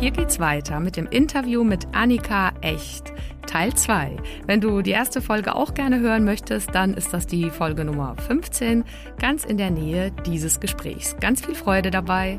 hier geht's weiter mit dem Interview mit Annika Echt. Teil 2. Wenn du die erste Folge auch gerne hören möchtest, dann ist das die Folge Nummer 15, ganz in der Nähe dieses Gesprächs. Ganz viel Freude dabei.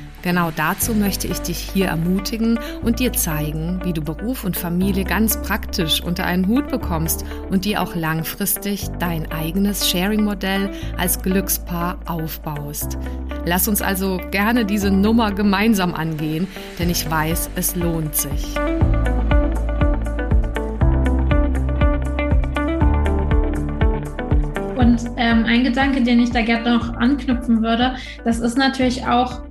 Genau dazu möchte ich dich hier ermutigen und dir zeigen, wie du Beruf und Familie ganz praktisch unter einen Hut bekommst und dir auch langfristig dein eigenes Sharing-Modell als Glückspaar aufbaust. Lass uns also gerne diese Nummer gemeinsam angehen, denn ich weiß, es lohnt sich. Und ähm, ein Gedanke, den ich da gerne noch anknüpfen würde, das ist natürlich auch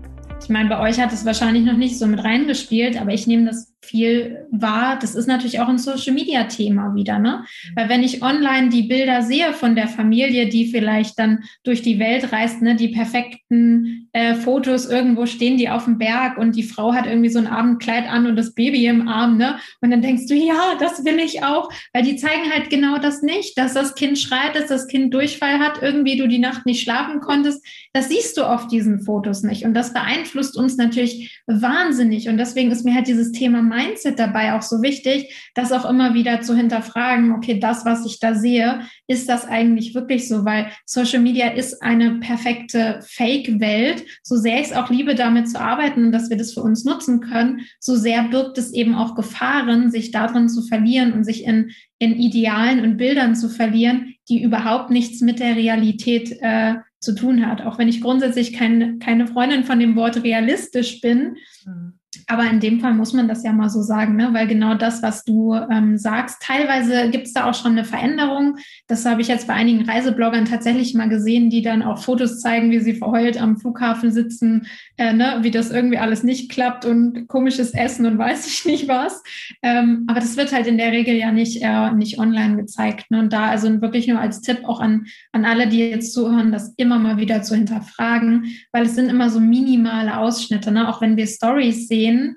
ich meine, bei euch hat es wahrscheinlich noch nicht so mit reingespielt, aber ich nehme das viel wahr. Das ist natürlich auch ein Social Media Thema wieder, ne? Weil wenn ich online die Bilder sehe von der Familie, die vielleicht dann durch die Welt reist, ne, die perfekten äh, Fotos irgendwo stehen, die auf dem Berg und die Frau hat irgendwie so ein Abendkleid an und das Baby im Arm, ne? Und dann denkst du, ja, das will ich auch, weil die zeigen halt genau das nicht, dass das Kind schreit, dass das Kind Durchfall hat, irgendwie du die Nacht nicht schlafen konntest. Das siehst du auf diesen Fotos nicht und das beeinflusst uns natürlich wahnsinnig und deswegen ist mir halt dieses Thema Mindset dabei auch so wichtig, das auch immer wieder zu hinterfragen, okay, das, was ich da sehe, ist das eigentlich wirklich so? Weil Social Media ist eine perfekte Fake-Welt. So sehr ich es auch liebe, damit zu arbeiten und dass wir das für uns nutzen können, so sehr birgt es eben auch Gefahren, sich darin zu verlieren und sich in, in Idealen und Bildern zu verlieren, die überhaupt nichts mit der Realität äh, zu tun hat. Auch wenn ich grundsätzlich kein, keine Freundin von dem Wort realistisch bin. Mhm. Aber in dem Fall muss man das ja mal so sagen, ne? weil genau das, was du ähm, sagst, teilweise gibt es da auch schon eine Veränderung. Das habe ich jetzt bei einigen Reisebloggern tatsächlich mal gesehen, die dann auch Fotos zeigen, wie sie verheult am Flughafen sitzen, äh, ne? wie das irgendwie alles nicht klappt und komisches Essen und weiß ich nicht was. Ähm, aber das wird halt in der Regel ja nicht, äh, nicht online gezeigt. Ne? Und da also wirklich nur als Tipp auch an, an alle, die jetzt zuhören, das immer mal wieder zu hinterfragen, weil es sind immer so minimale Ausschnitte. Ne? Auch wenn wir Stories sehen, sehen,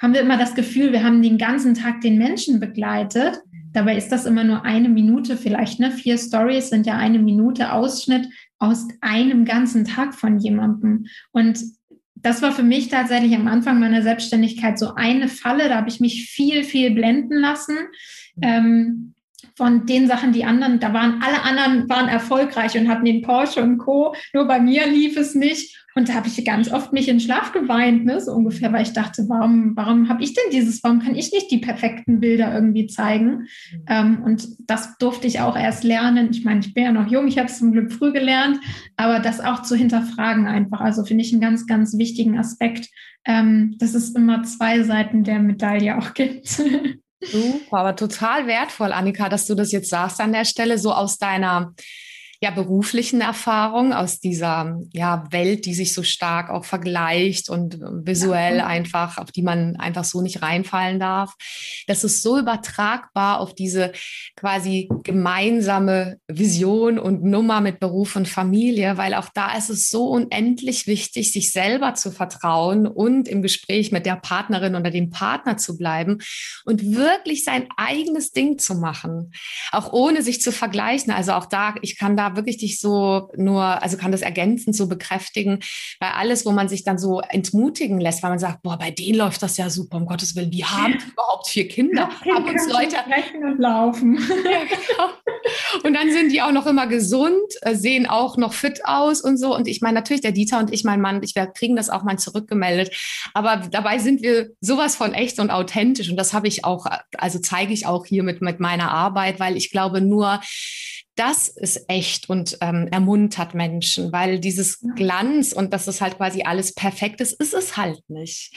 haben wir immer das Gefühl, wir haben den ganzen Tag den Menschen begleitet. Dabei ist das immer nur eine Minute vielleicht. Ne? Vier Stories sind ja eine Minute Ausschnitt aus einem ganzen Tag von jemandem. Und das war für mich tatsächlich am Anfang meiner Selbstständigkeit so eine Falle. Da habe ich mich viel, viel blenden lassen. Ähm, von den Sachen, die anderen, da waren alle anderen waren erfolgreich und hatten den Porsche und Co. Nur bei mir lief es nicht. Und da habe ich ganz oft mich in Schlaf geweint, ne, so ungefähr, weil ich dachte, warum, warum habe ich denn dieses, warum kann ich nicht die perfekten Bilder irgendwie zeigen? Ähm, und das durfte ich auch erst lernen. Ich meine, ich bin ja noch jung, ich habe es zum Glück früh gelernt, aber das auch zu hinterfragen einfach. Also finde ich einen ganz, ganz wichtigen Aspekt, ähm, dass es immer zwei Seiten der Medaille auch gibt. Super, aber total wertvoll, Annika, dass du das jetzt sagst an der Stelle, so aus deiner ja, beruflichen Erfahrung, aus dieser ja, Welt, die sich so stark auch vergleicht und visuell ja. einfach, auf die man einfach so nicht reinfallen darf. Das ist so übertragbar auf diese quasi gemeinsame Vision und Nummer mit Beruf und Familie, weil auch da ist es so unendlich wichtig, sich selber zu vertrauen und im Gespräch mit der Partnerin oder dem Partner zu bleiben und wirklich sein eigenes Ding zu machen, auch ohne sich zu vergleichen. Also auch da, ich kann da wirklich dich so nur, also kann das ergänzend so bekräftigen, weil alles, wo man sich dann so entmutigen lässt, weil man sagt, boah, bei denen läuft das ja super, um Gottes Willen, wie haben die überhaupt vier Kinder? Ja, haben uns Leute sprechen und laufen. Ja, genau. Und dann sind die auch noch immer gesund, äh, sehen auch noch fit aus und so. Und ich meine, natürlich, der Dieter und ich, mein Mann, ich, wir kriegen das auch mal zurückgemeldet. Aber dabei sind wir sowas von echt und authentisch. Und das habe ich auch, also zeige ich auch hier mit, mit meiner Arbeit, weil ich glaube, nur das ist echt und ähm, ermuntert Menschen, weil dieses Glanz und dass es halt quasi alles perfekt ist, ist es halt nicht.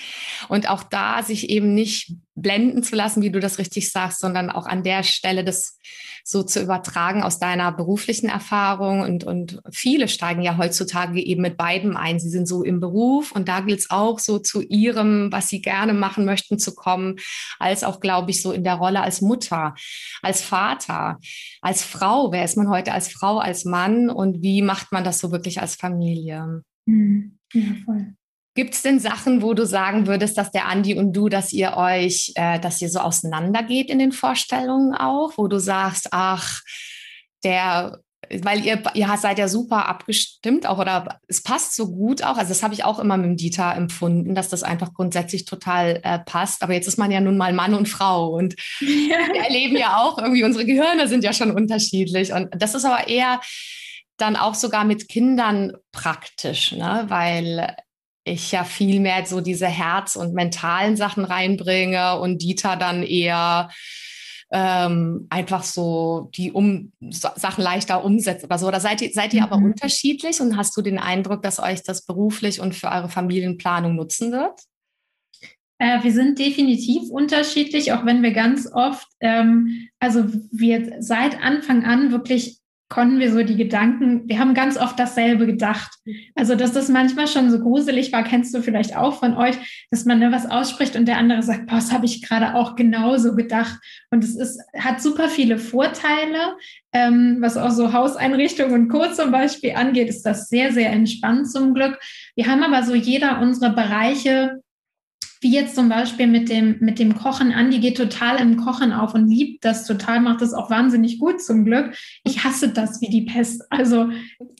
Und auch da sich eben nicht blenden zu lassen, wie du das richtig sagst, sondern auch an der Stelle das so zu übertragen aus deiner beruflichen Erfahrung. Und, und viele steigen ja heutzutage eben mit beidem ein. Sie sind so im Beruf und da gilt es auch so zu ihrem, was sie gerne machen möchten, zu kommen, als auch, glaube ich, so in der Rolle als Mutter, als Vater, als Frau. Wer ist man heute als Frau, als Mann und wie macht man das so wirklich als Familie? Mhm. Ja, voll. Gibt es denn Sachen, wo du sagen würdest, dass der Andi und du, dass ihr euch, äh, dass ihr so auseinandergeht in den Vorstellungen auch, wo du sagst, ach, der, weil ihr, ihr seid ja super abgestimmt auch oder es passt so gut auch. Also das habe ich auch immer mit dem Dieter empfunden, dass das einfach grundsätzlich total äh, passt. Aber jetzt ist man ja nun mal Mann und Frau und ja. wir erleben ja auch irgendwie, unsere Gehirne sind ja schon unterschiedlich. Und das ist aber eher dann auch sogar mit Kindern praktisch, ne? weil ich ja viel mehr so diese Herz- und mentalen Sachen reinbringe und Dieter dann eher ähm, einfach so die um Sachen leichter umsetzt oder so. Oder seid ihr, seid ihr mhm. aber unterschiedlich und hast du den Eindruck, dass euch das beruflich und für eure Familienplanung nutzen wird? Äh, wir sind definitiv unterschiedlich, auch wenn wir ganz oft, ähm, also wir seit Anfang an wirklich konnten wir so die Gedanken, wir haben ganz oft dasselbe gedacht. Also, dass das manchmal schon so gruselig war, kennst du vielleicht auch von euch, dass man da was ausspricht und der andere sagt, boah, das habe ich gerade auch genauso gedacht. Und es ist, hat super viele Vorteile, ähm, was auch so Hauseinrichtungen und Co. zum Beispiel angeht, ist das sehr, sehr entspannt zum Glück. Wir haben aber so jeder unsere Bereiche, wie jetzt zum Beispiel mit dem, mit dem Kochen. Andi geht total im Kochen auf und liebt das total, macht das auch wahnsinnig gut zum Glück. Ich hasse das wie die Pest. Also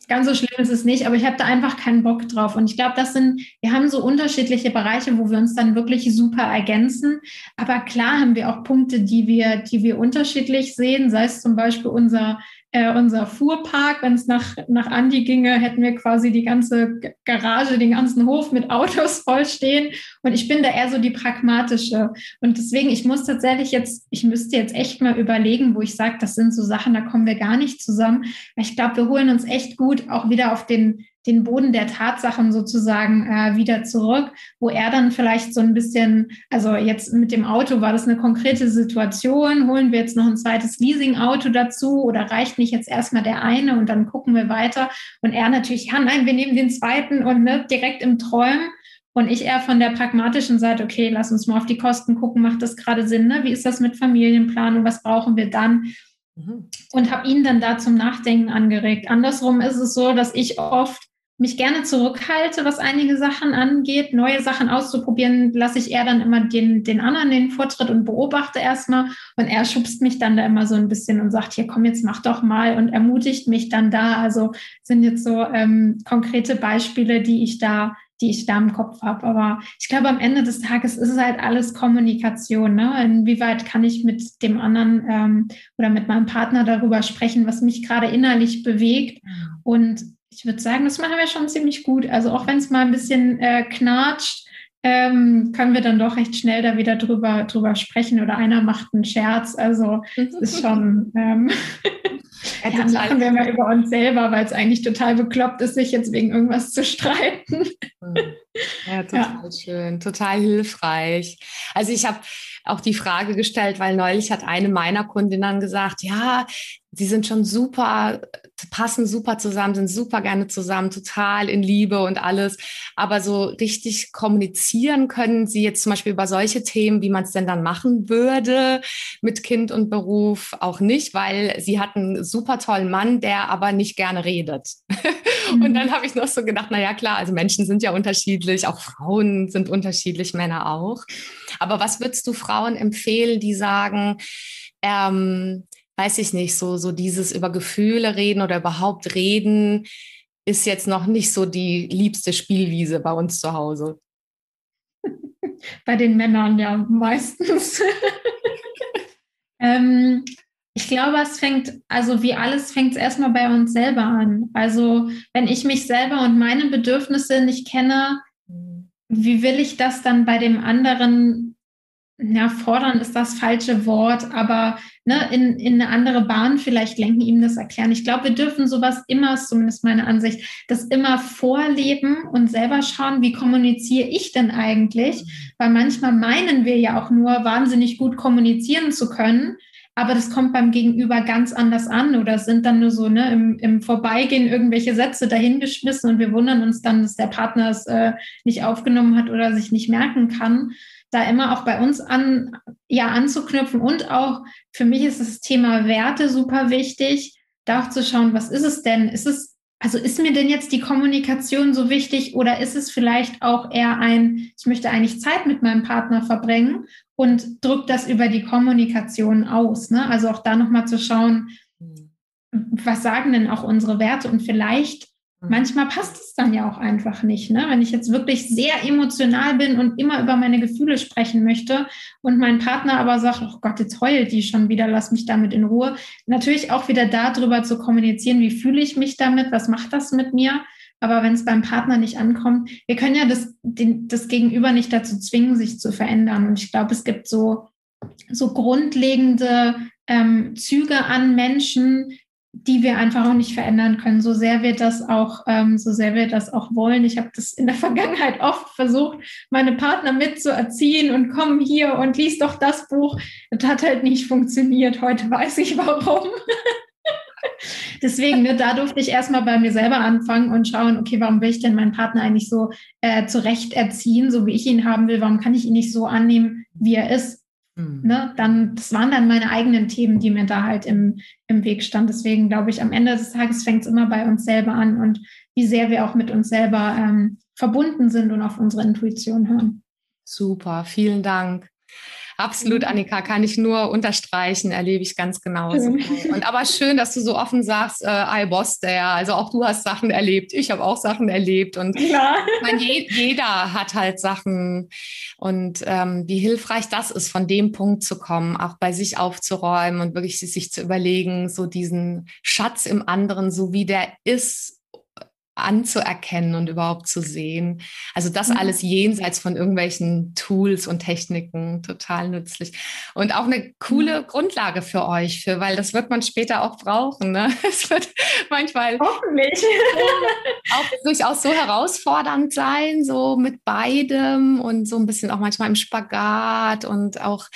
ganz so schlimm ist es nicht, aber ich habe da einfach keinen Bock drauf. Und ich glaube, das sind, wir haben so unterschiedliche Bereiche, wo wir uns dann wirklich super ergänzen. Aber klar haben wir auch Punkte, die wir, die wir unterschiedlich sehen, sei es zum Beispiel unser äh, unser Fuhrpark. Wenn es nach, nach Andi ginge, hätten wir quasi die ganze Garage, den ganzen Hof mit Autos vollstehen. Und ich bin da eher so die pragmatische. Und deswegen, ich muss tatsächlich jetzt, ich müsste jetzt echt mal überlegen, wo ich sage, das sind so Sachen, da kommen wir gar nicht zusammen. Ich glaube, wir holen uns echt gut auch wieder auf den den Boden der Tatsachen sozusagen äh, wieder zurück, wo er dann vielleicht so ein bisschen, also jetzt mit dem Auto war das eine konkrete Situation, holen wir jetzt noch ein zweites Leasing-Auto dazu oder reicht nicht jetzt erstmal der eine und dann gucken wir weiter und er natürlich, ja nein, wir nehmen den zweiten und ne, direkt im Träumen. Und ich eher von der pragmatischen Seite, okay, lass uns mal auf die Kosten gucken, macht das gerade Sinn? Ne? Wie ist das mit Familienplanung? Was brauchen wir dann? Mhm. Und habe ihn dann da zum Nachdenken angeregt. Andersrum ist es so, dass ich oft mich gerne zurückhalte, was einige Sachen angeht. Neue Sachen auszuprobieren, lasse ich eher dann immer den, den anderen den Vortritt und beobachte erstmal. Und er schubst mich dann da immer so ein bisschen und sagt, hier komm, jetzt mach doch mal und ermutigt mich dann da. Also sind jetzt so ähm, konkrete Beispiele, die ich da die ich da im Kopf habe. Aber ich glaube, am Ende des Tages ist es halt alles Kommunikation. Ne? Inwieweit kann ich mit dem anderen ähm, oder mit meinem Partner darüber sprechen, was mich gerade innerlich bewegt? Und ich würde sagen, das machen wir schon ziemlich gut. Also auch wenn es mal ein bisschen äh, knatscht, ähm, können wir dann doch recht schnell da wieder drüber, drüber sprechen oder einer macht einen Scherz. Also es ist schon, ähm, ja, dann lachen wir mal über uns selber, weil es eigentlich total bekloppt ist, sich jetzt wegen irgendwas zu streiten. Ja, total ja. schön, total hilfreich. Also ich habe auch die Frage gestellt, weil neulich hat eine meiner Kundinnen gesagt, ja, sie sind schon super, passen super zusammen, sind super gerne zusammen, total in Liebe und alles. Aber so richtig kommunizieren können sie jetzt zum Beispiel über solche Themen, wie man es denn dann machen würde mit Kind und Beruf, auch nicht, weil sie hatten einen super tollen Mann, der aber nicht gerne redet. Mhm. Und dann habe ich noch so gedacht, na ja, klar, also Menschen sind ja unterschiedlich, auch Frauen sind unterschiedlich, Männer auch. Aber was würdest du Frauen empfehlen, die sagen, ähm, weiß ich nicht, so, so dieses über Gefühle reden oder überhaupt reden ist jetzt noch nicht so die liebste Spielwiese bei uns zu Hause. Bei den Männern ja meistens. ähm, ich glaube, es fängt, also wie alles fängt es erstmal bei uns selber an. Also wenn ich mich selber und meine Bedürfnisse nicht kenne, wie will ich das dann bei dem anderen ja, fordern ist das falsche Wort, aber ne, in, in eine andere Bahn vielleicht lenken, ihm das erklären. Ich glaube, wir dürfen sowas immer, zumindest meine Ansicht, das immer vorleben und selber schauen, wie kommuniziere ich denn eigentlich? Weil manchmal meinen wir ja auch nur, wahnsinnig gut kommunizieren zu können, aber das kommt beim Gegenüber ganz anders an oder sind dann nur so ne, im, im Vorbeigehen irgendwelche Sätze dahingeschmissen und wir wundern uns dann, dass der Partner es äh, nicht aufgenommen hat oder sich nicht merken kann da immer auch bei uns an, ja, anzuknüpfen. Und auch für mich ist das Thema Werte super wichtig, da auch zu schauen, was ist es denn? Ist es, also ist mir denn jetzt die Kommunikation so wichtig oder ist es vielleicht auch eher ein, ich möchte eigentlich Zeit mit meinem Partner verbringen und drückt das über die Kommunikation aus? Ne? Also auch da nochmal zu schauen, hm. was sagen denn auch unsere Werte und vielleicht. Manchmal passt es dann ja auch einfach nicht. Ne? Wenn ich jetzt wirklich sehr emotional bin und immer über meine Gefühle sprechen möchte und mein Partner aber sagt, oh Gott, jetzt heult die schon wieder, lass mich damit in Ruhe. Natürlich auch wieder darüber zu kommunizieren, wie fühle ich mich damit, was macht das mit mir. Aber wenn es beim Partner nicht ankommt, wir können ja das, den, das Gegenüber nicht dazu zwingen, sich zu verändern. Und ich glaube, es gibt so, so grundlegende ähm, Züge an Menschen, die wir einfach auch nicht verändern können, so sehr wir das auch, ähm, so sehr wir das auch wollen. Ich habe das in der Vergangenheit oft versucht, meine Partner mitzuerziehen und komm hier und lies doch das Buch. Das hat halt nicht funktioniert. Heute weiß ich warum. Deswegen, ne, da durfte ich erstmal bei mir selber anfangen und schauen, okay, warum will ich denn meinen Partner eigentlich so äh, zurecht erziehen, so wie ich ihn haben will? Warum kann ich ihn nicht so annehmen, wie er ist? Mhm. Ne, dann, das waren dann meine eigenen Themen, die mir da halt im, im Weg standen. Deswegen glaube ich, am Ende des Tages fängt es immer bei uns selber an und wie sehr wir auch mit uns selber ähm, verbunden sind und auf unsere Intuition hören. Super, vielen Dank. Absolut, mhm. Annika, kann ich nur unterstreichen, erlebe ich ganz genauso. Und aber schön, dass du so offen sagst, äh, I boss there. Also auch du hast Sachen erlebt, ich habe auch Sachen erlebt und ja. meine, jeder hat halt Sachen und ähm, wie hilfreich das ist, von dem Punkt zu kommen, auch bei sich aufzuräumen und wirklich sich zu überlegen, so diesen Schatz im anderen, so wie der ist, anzuerkennen und überhaupt zu sehen. Also das mhm. alles jenseits von irgendwelchen Tools und Techniken total nützlich und auch eine coole mhm. Grundlage für euch, für, weil das wird man später auch brauchen. Ne? Es wird manchmal Hoffentlich. auch durchaus so herausfordernd sein, so mit beidem und so ein bisschen auch manchmal im Spagat und auch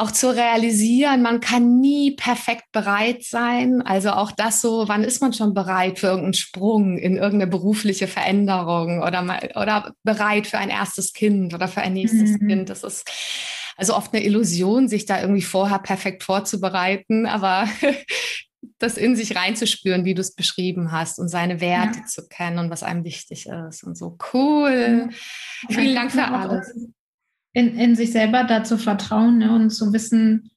auch zu realisieren, man kann nie perfekt bereit sein. Also auch das so, wann ist man schon bereit für irgendeinen Sprung in irgendeine berufliche Veränderung oder mal, oder bereit für ein erstes Kind oder für ein nächstes mhm. Kind. Das ist also oft eine Illusion, sich da irgendwie vorher perfekt vorzubereiten, aber das in sich reinzuspüren, wie du es beschrieben hast und seine Werte ja. zu kennen und was einem wichtig ist und so. Cool. Ja. Vielen Dank für alles in, in sich selber da zu vertrauen ne, und zu wissen,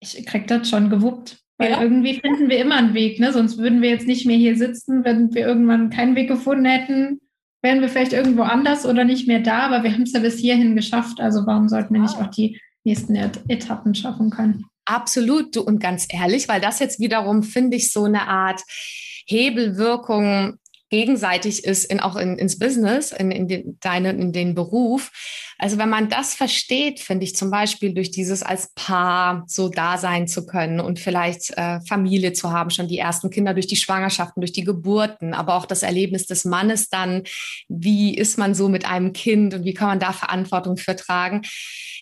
ich krieg das schon gewuppt. Weil ja. irgendwie finden wir immer einen Weg, ne? Sonst würden wir jetzt nicht mehr hier sitzen, wenn wir irgendwann keinen Weg gefunden hätten, wären wir vielleicht irgendwo anders oder nicht mehr da, aber wir haben es ja bis hierhin geschafft. Also warum sollten wir nicht auch die nächsten Etappen schaffen können? Absolut, du und ganz ehrlich, weil das jetzt wiederum finde ich so eine Art Hebelwirkung gegenseitig ist, in, auch in, ins Business, in, in, den, deine, in den Beruf. Also wenn man das versteht, finde ich zum Beispiel durch dieses als Paar so da sein zu können und vielleicht äh, Familie zu haben, schon die ersten Kinder durch die Schwangerschaften, durch die Geburten, aber auch das Erlebnis des Mannes dann, wie ist man so mit einem Kind und wie kann man da Verantwortung für tragen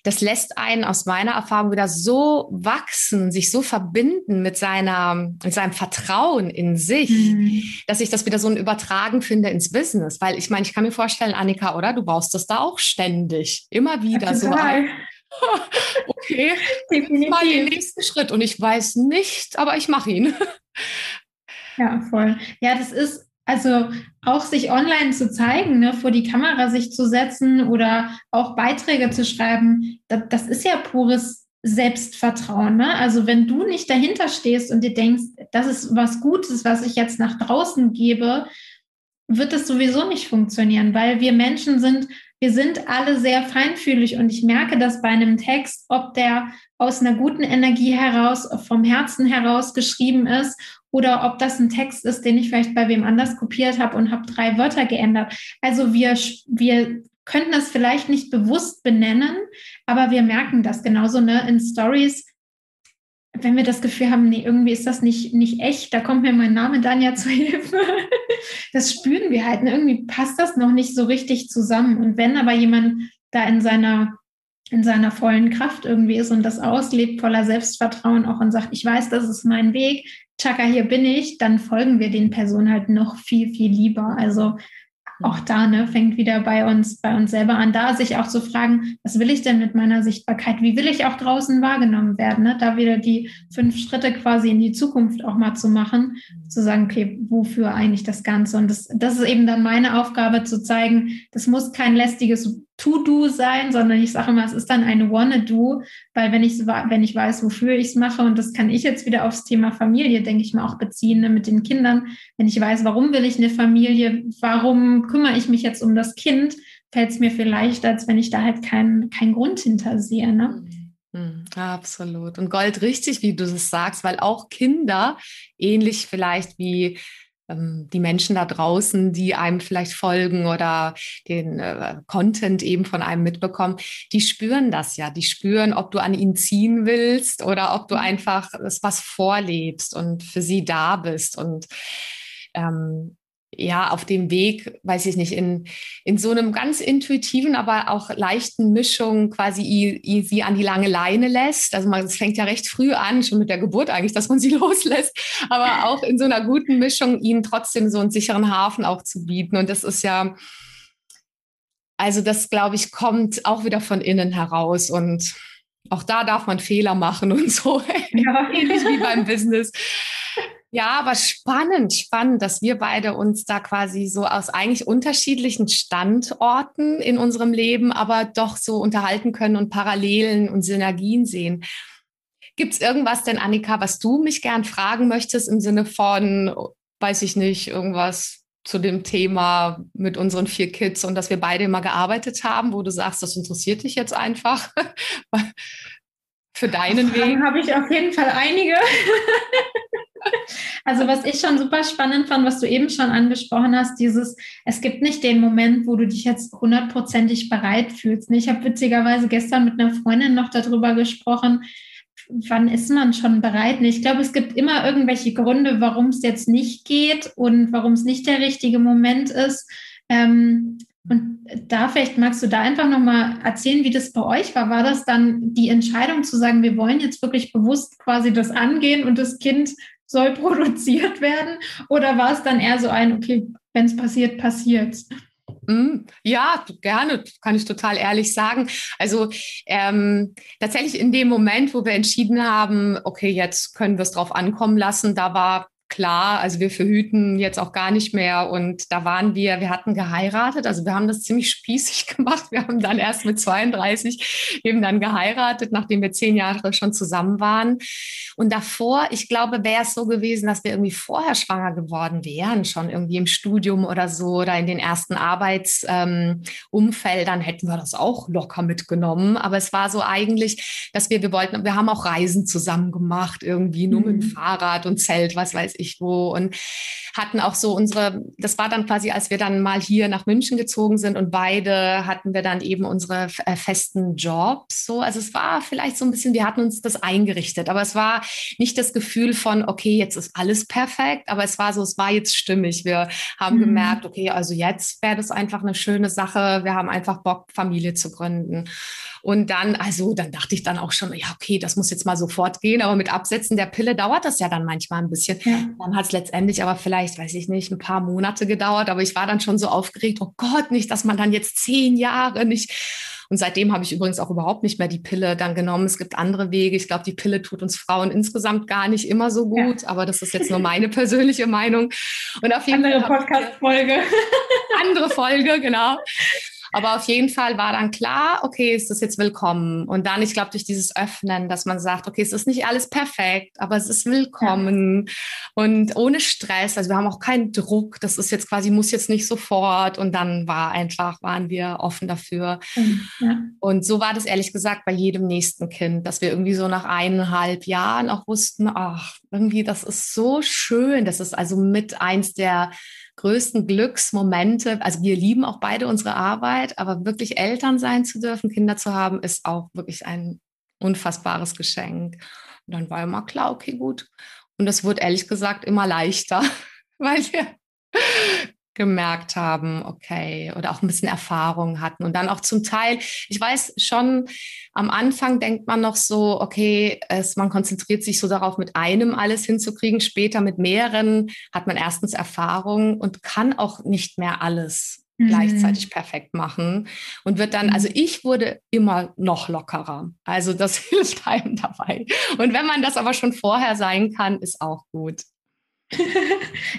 das lässt einen aus meiner Erfahrung wieder so wachsen, sich so verbinden mit seiner, mit seinem Vertrauen in sich, mhm. dass ich das wieder so ein Übertragen finde ins Business. Weil ich meine, ich kann mir vorstellen, Annika, oder? Du baust das da auch ständig. Immer wieder ja, so ein. okay, Definitiv. mal den nächsten Schritt. Und ich weiß nicht, aber ich mache ihn. Ja, voll. Ja, das ist also auch sich online zu zeigen, ne, vor die Kamera sich zu setzen oder auch Beiträge zu schreiben, das, das ist ja pures Selbstvertrauen. Ne? Also wenn du nicht dahinter stehst und dir denkst, das ist was Gutes, was ich jetzt nach draußen gebe, wird das sowieso nicht funktionieren, weil wir Menschen sind, wir sind alle sehr feinfühlig und ich merke das bei einem Text, ob der aus einer guten Energie heraus, vom Herzen heraus geschrieben ist oder ob das ein Text ist, den ich vielleicht bei wem anders kopiert habe und habe drei Wörter geändert. Also wir, wir könnten das vielleicht nicht bewusst benennen, aber wir merken das genauso ne, in Stories. Wenn wir das Gefühl haben, nee, irgendwie ist das nicht, nicht echt, da kommt mir mein Name dann ja zur Hilfe. Das spüren wir halt. Ne? Irgendwie passt das noch nicht so richtig zusammen. Und wenn aber jemand da in seiner in seiner vollen Kraft irgendwie ist und das auslebt, voller Selbstvertrauen auch und sagt, ich weiß, das ist mein Weg, Chaka, hier bin ich, dann folgen wir den Personen halt noch viel, viel lieber. Also auch da ne, fängt wieder bei uns, bei uns selber an, da sich auch zu fragen, was will ich denn mit meiner Sichtbarkeit? Wie will ich auch draußen wahrgenommen werden? Ne? Da wieder die fünf Schritte quasi in die Zukunft auch mal zu machen, zu sagen, okay, wofür eigentlich das Ganze? Und das, das ist eben dann meine Aufgabe zu zeigen, das muss kein lästiges To-Do sein, sondern ich sage immer, es ist dann eine Wanna-Do, weil wenn ich, wenn ich weiß, wofür ich es mache, und das kann ich jetzt wieder aufs Thema Familie, denke ich mal, auch beziehen ne, mit den Kindern, wenn ich weiß, warum will ich eine Familie, warum kümmere ich mich jetzt um das Kind, fällt es mir viel leichter, als wenn ich da halt keinen kein Grund hinter sehe. Ne? Mhm. Absolut. Und Gold richtig, wie du es sagst, weil auch Kinder, ähnlich vielleicht wie die Menschen da draußen, die einem vielleicht folgen oder den äh, Content eben von einem mitbekommen, die spüren das ja. Die spüren, ob du an ihnen ziehen willst oder ob du mhm. einfach was vorlebst und für sie da bist. Und ähm, ja, auf dem Weg, weiß ich nicht, in, in so einem ganz intuitiven, aber auch leichten Mischung quasi i, i, sie an die lange Leine lässt. Also man, es fängt ja recht früh an, schon mit der Geburt eigentlich, dass man sie loslässt, aber auch in so einer guten Mischung ihnen trotzdem so einen sicheren Hafen auch zu bieten. Und das ist ja, also das, glaube ich, kommt auch wieder von innen heraus und auch da darf man Fehler machen und so, ja. ähnlich wie beim Business. Ja, aber spannend, spannend, dass wir beide uns da quasi so aus eigentlich unterschiedlichen Standorten in unserem Leben, aber doch so unterhalten können und Parallelen und Synergien sehen. Gibt es irgendwas denn, Annika, was du mich gern fragen möchtest im Sinne von, weiß ich nicht, irgendwas zu dem Thema mit unseren vier Kids und dass wir beide immer gearbeitet haben, wo du sagst, das interessiert dich jetzt einfach für deinen Weg? habe ich auf jeden Fall einige. Also was ich schon super spannend fand, was du eben schon angesprochen hast, dieses, es gibt nicht den Moment, wo du dich jetzt hundertprozentig bereit fühlst. Ich habe witzigerweise gestern mit einer Freundin noch darüber gesprochen, wann ist man schon bereit? Ich glaube, es gibt immer irgendwelche Gründe, warum es jetzt nicht geht und warum es nicht der richtige Moment ist. Ähm, und da vielleicht magst du da einfach nochmal erzählen, wie das bei euch war. War das dann die Entscheidung zu sagen, wir wollen jetzt wirklich bewusst quasi das angehen und das Kind soll produziert werden? Oder war es dann eher so ein, okay, wenn es passiert, passiert mm, ja, gerne, kann ich total ehrlich sagen. Also ähm, tatsächlich in dem Moment, wo wir entschieden haben, okay, jetzt können wir es drauf ankommen lassen, da war klar, also wir verhüten jetzt auch gar nicht mehr. Und da waren wir, wir hatten geheiratet, also wir haben das ziemlich spießig gemacht. Wir haben dann erst mit 32 eben dann geheiratet, nachdem wir zehn Jahre schon zusammen waren. Und davor, ich glaube, wäre es so gewesen, dass wir irgendwie vorher schwanger geworden wären, schon irgendwie im Studium oder so oder in den ersten Arbeitsumfeldern ähm, hätten wir das auch locker mitgenommen. Aber es war so eigentlich, dass wir, wir wollten, wir haben auch Reisen zusammen gemacht, irgendwie nur mhm. mit dem mhm. Fahrrad und Zelt, was weiß ich ich wo und hatten auch so unsere, das war dann quasi, als wir dann mal hier nach München gezogen sind und beide hatten wir dann eben unsere äh, festen Jobs. So, also es war vielleicht so ein bisschen, wir hatten uns das eingerichtet, aber es war nicht das Gefühl von, okay, jetzt ist alles perfekt, aber es war so, es war jetzt stimmig. Wir haben mhm. gemerkt, okay, also jetzt wäre das einfach eine schöne Sache. Wir haben einfach Bock, Familie zu gründen. Und dann, also dann dachte ich dann auch schon, ja, okay, das muss jetzt mal sofort gehen, aber mit Absetzen der Pille dauert das ja dann manchmal ein bisschen. Ja. Dann hat es letztendlich aber vielleicht, weiß ich nicht, ein paar Monate gedauert, aber ich war dann schon so aufgeregt, oh Gott, nicht, dass man dann jetzt zehn Jahre nicht. Und seitdem habe ich übrigens auch überhaupt nicht mehr die Pille dann genommen. Es gibt andere Wege. Ich glaube, die Pille tut uns Frauen insgesamt gar nicht immer so gut, ja. aber das ist jetzt nur meine persönliche Meinung. Und auf jeden andere Podcast-Folge. Andere Folge, genau. Aber auf jeden Fall war dann klar, okay, ist das jetzt willkommen. Und dann, ich glaube, durch dieses Öffnen, dass man sagt, okay, es ist nicht alles perfekt, aber es ist willkommen ja. und ohne Stress. Also wir haben auch keinen Druck. Das ist jetzt quasi, muss jetzt nicht sofort. Und dann war einfach, waren wir offen dafür. Ja. Und so war das ehrlich gesagt bei jedem nächsten Kind, dass wir irgendwie so nach eineinhalb Jahren auch wussten, ach, irgendwie, das ist so schön. Das ist also mit eins der größten Glücksmomente. Also wir lieben auch beide unsere Arbeit, aber wirklich Eltern sein zu dürfen, Kinder zu haben, ist auch wirklich ein unfassbares Geschenk. Und dann war immer klar, okay, gut. Und es wurde ehrlich gesagt immer leichter, weil wir gemerkt haben, okay, oder auch ein bisschen Erfahrung hatten und dann auch zum Teil, ich weiß schon, am Anfang denkt man noch so, okay, es, man konzentriert sich so darauf, mit einem alles hinzukriegen, später mit mehreren hat man erstens Erfahrung und kann auch nicht mehr alles mhm. gleichzeitig perfekt machen und wird dann, also ich wurde immer noch lockerer. Also das hilft einem dabei. Und wenn man das aber schon vorher sein kann, ist auch gut.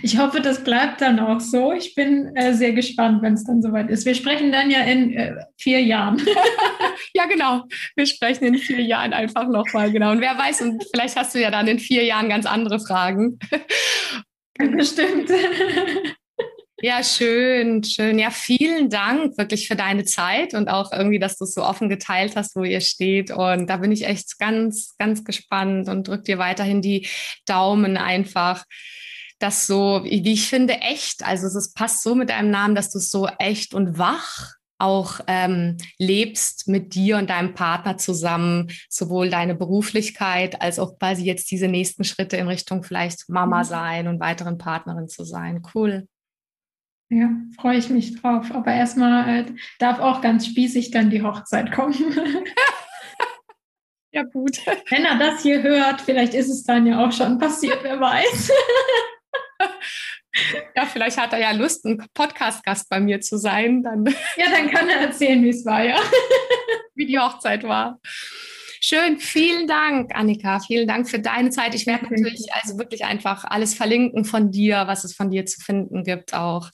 Ich hoffe, das bleibt dann auch so. Ich bin äh, sehr gespannt, wenn es dann soweit ist. Wir sprechen dann ja in äh, vier Jahren. ja, genau. Wir sprechen in vier Jahren einfach nochmal, genau. Und wer weiß, und vielleicht hast du ja dann in vier Jahren ganz andere Fragen. Bestimmt. Ja, schön, schön. Ja, vielen Dank wirklich für deine Zeit und auch irgendwie, dass du es so offen geteilt hast, wo ihr steht. Und da bin ich echt ganz, ganz gespannt und drück dir weiterhin die Daumen einfach das so, wie ich finde, echt, also es passt so mit deinem Namen, dass du es so echt und wach auch ähm, lebst mit dir und deinem Partner zusammen, sowohl deine Beruflichkeit als auch quasi jetzt diese nächsten Schritte in Richtung vielleicht Mama mhm. sein und weiteren Partnerin zu sein. Cool. Ja, freue ich mich drauf. Aber erstmal äh, darf auch ganz spießig dann die Hochzeit kommen. ja, gut. Wenn er das hier hört, vielleicht ist es dann ja auch schon passiert, wer weiß. Ja, vielleicht hat er ja Lust, ein Podcast-Gast bei mir zu sein. Dann ja, dann kann er erzählen, wie es war, ja. Wie die Hochzeit war. Schön, vielen Dank, Annika. Vielen Dank für deine Zeit. Ich werde natürlich also wirklich einfach alles verlinken von dir, was es von dir zu finden gibt, auch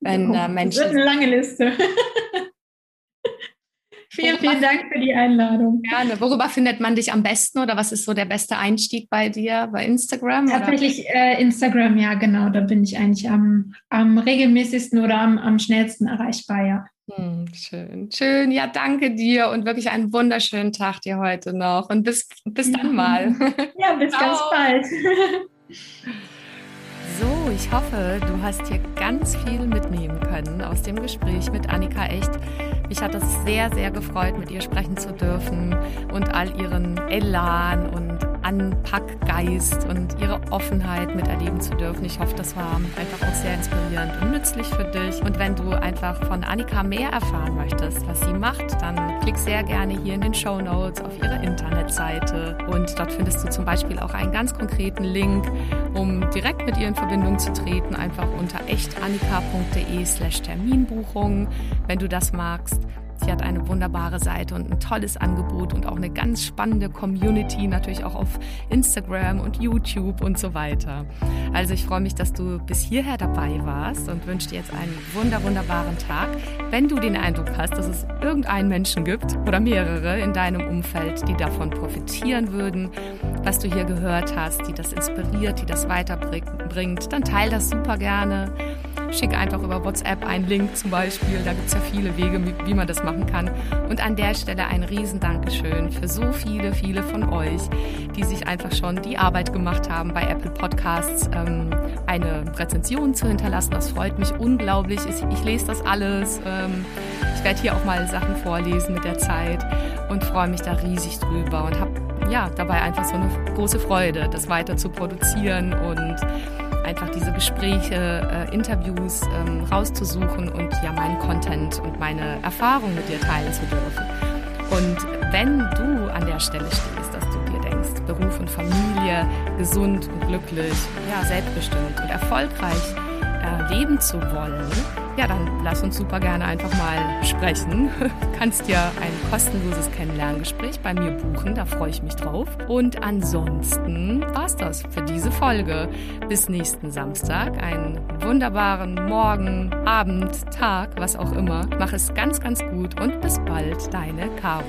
wenn äh, Menschen. Das wird eine lange Liste. Vielen, vielen Dank für die Einladung. Gerne. Worüber findet man dich am besten oder was ist so der beste Einstieg bei dir? Bei Instagram? Tatsächlich äh, Instagram, ja, genau. Da bin ich eigentlich am, am regelmäßigsten oder am, am schnellsten erreichbar, ja. Hm, schön, schön. Ja, danke dir und wirklich einen wunderschönen Tag dir heute noch. Und bis, bis dann mal. Ja, bis ganz bald. So, ich hoffe, du hast hier ganz viel mitnehmen können aus dem Gespräch mit Annika Echt. Mich hat es sehr, sehr gefreut, mit ihr sprechen zu dürfen und all ihren Elan und Anpackgeist und ihre Offenheit miterleben zu dürfen. Ich hoffe, das war einfach auch sehr inspirierend und nützlich für dich. Und wenn du einfach von Annika mehr erfahren möchtest, was sie macht, dann klick sehr gerne hier in den Show Notes auf ihre Internetseite. Und dort findest du zum Beispiel auch einen ganz konkreten Link, um direkt mit ihr in Verbindung zu treten, einfach unter echtannika.de slash Terminbuchung, wenn du das magst. Sie hat eine wunderbare Seite und ein tolles Angebot und auch eine ganz spannende Community, natürlich auch auf Instagram und YouTube und so weiter. Also ich freue mich, dass du bis hierher dabei warst und wünsche dir jetzt einen wunder, wunderbaren Tag. Wenn du den Eindruck hast, dass es irgendeinen Menschen gibt oder mehrere in deinem Umfeld, die davon profitieren würden, was du hier gehört hast, die das inspiriert, die das weiterbringt, dann teile das super gerne. Schick einfach über WhatsApp einen Link zum Beispiel. Da gibt es ja viele Wege, wie man das machen kann. Und an der Stelle ein riesen Dankeschön für so viele, viele von euch, die sich einfach schon die Arbeit gemacht haben, bei Apple Podcasts ähm, eine Rezension zu hinterlassen. Das freut mich unglaublich. Ich, ich lese das alles. Ähm, ich werde hier auch mal Sachen vorlesen mit der Zeit und freue mich da riesig drüber und habe ja dabei einfach so eine große Freude, das weiter zu produzieren und einfach diese Gespräche, äh, Interviews ähm, rauszusuchen und ja meinen Content und meine Erfahrung mit dir teilen zu dürfen. Und wenn du an der Stelle stehst, dass du dir denkst, Beruf und Familie, gesund und glücklich, ja, selbstbestimmt und erfolgreich äh, leben zu wollen, ja, dann lass uns super gerne einfach mal sprechen. Du kannst dir ein kostenloses Kennenlerngespräch bei mir buchen, da freue ich mich drauf. Und ansonsten war's das für diese Folge. Bis nächsten Samstag, einen wunderbaren Morgen, Abend, Tag, was auch immer. Mach es ganz, ganz gut und bis bald, deine Caro.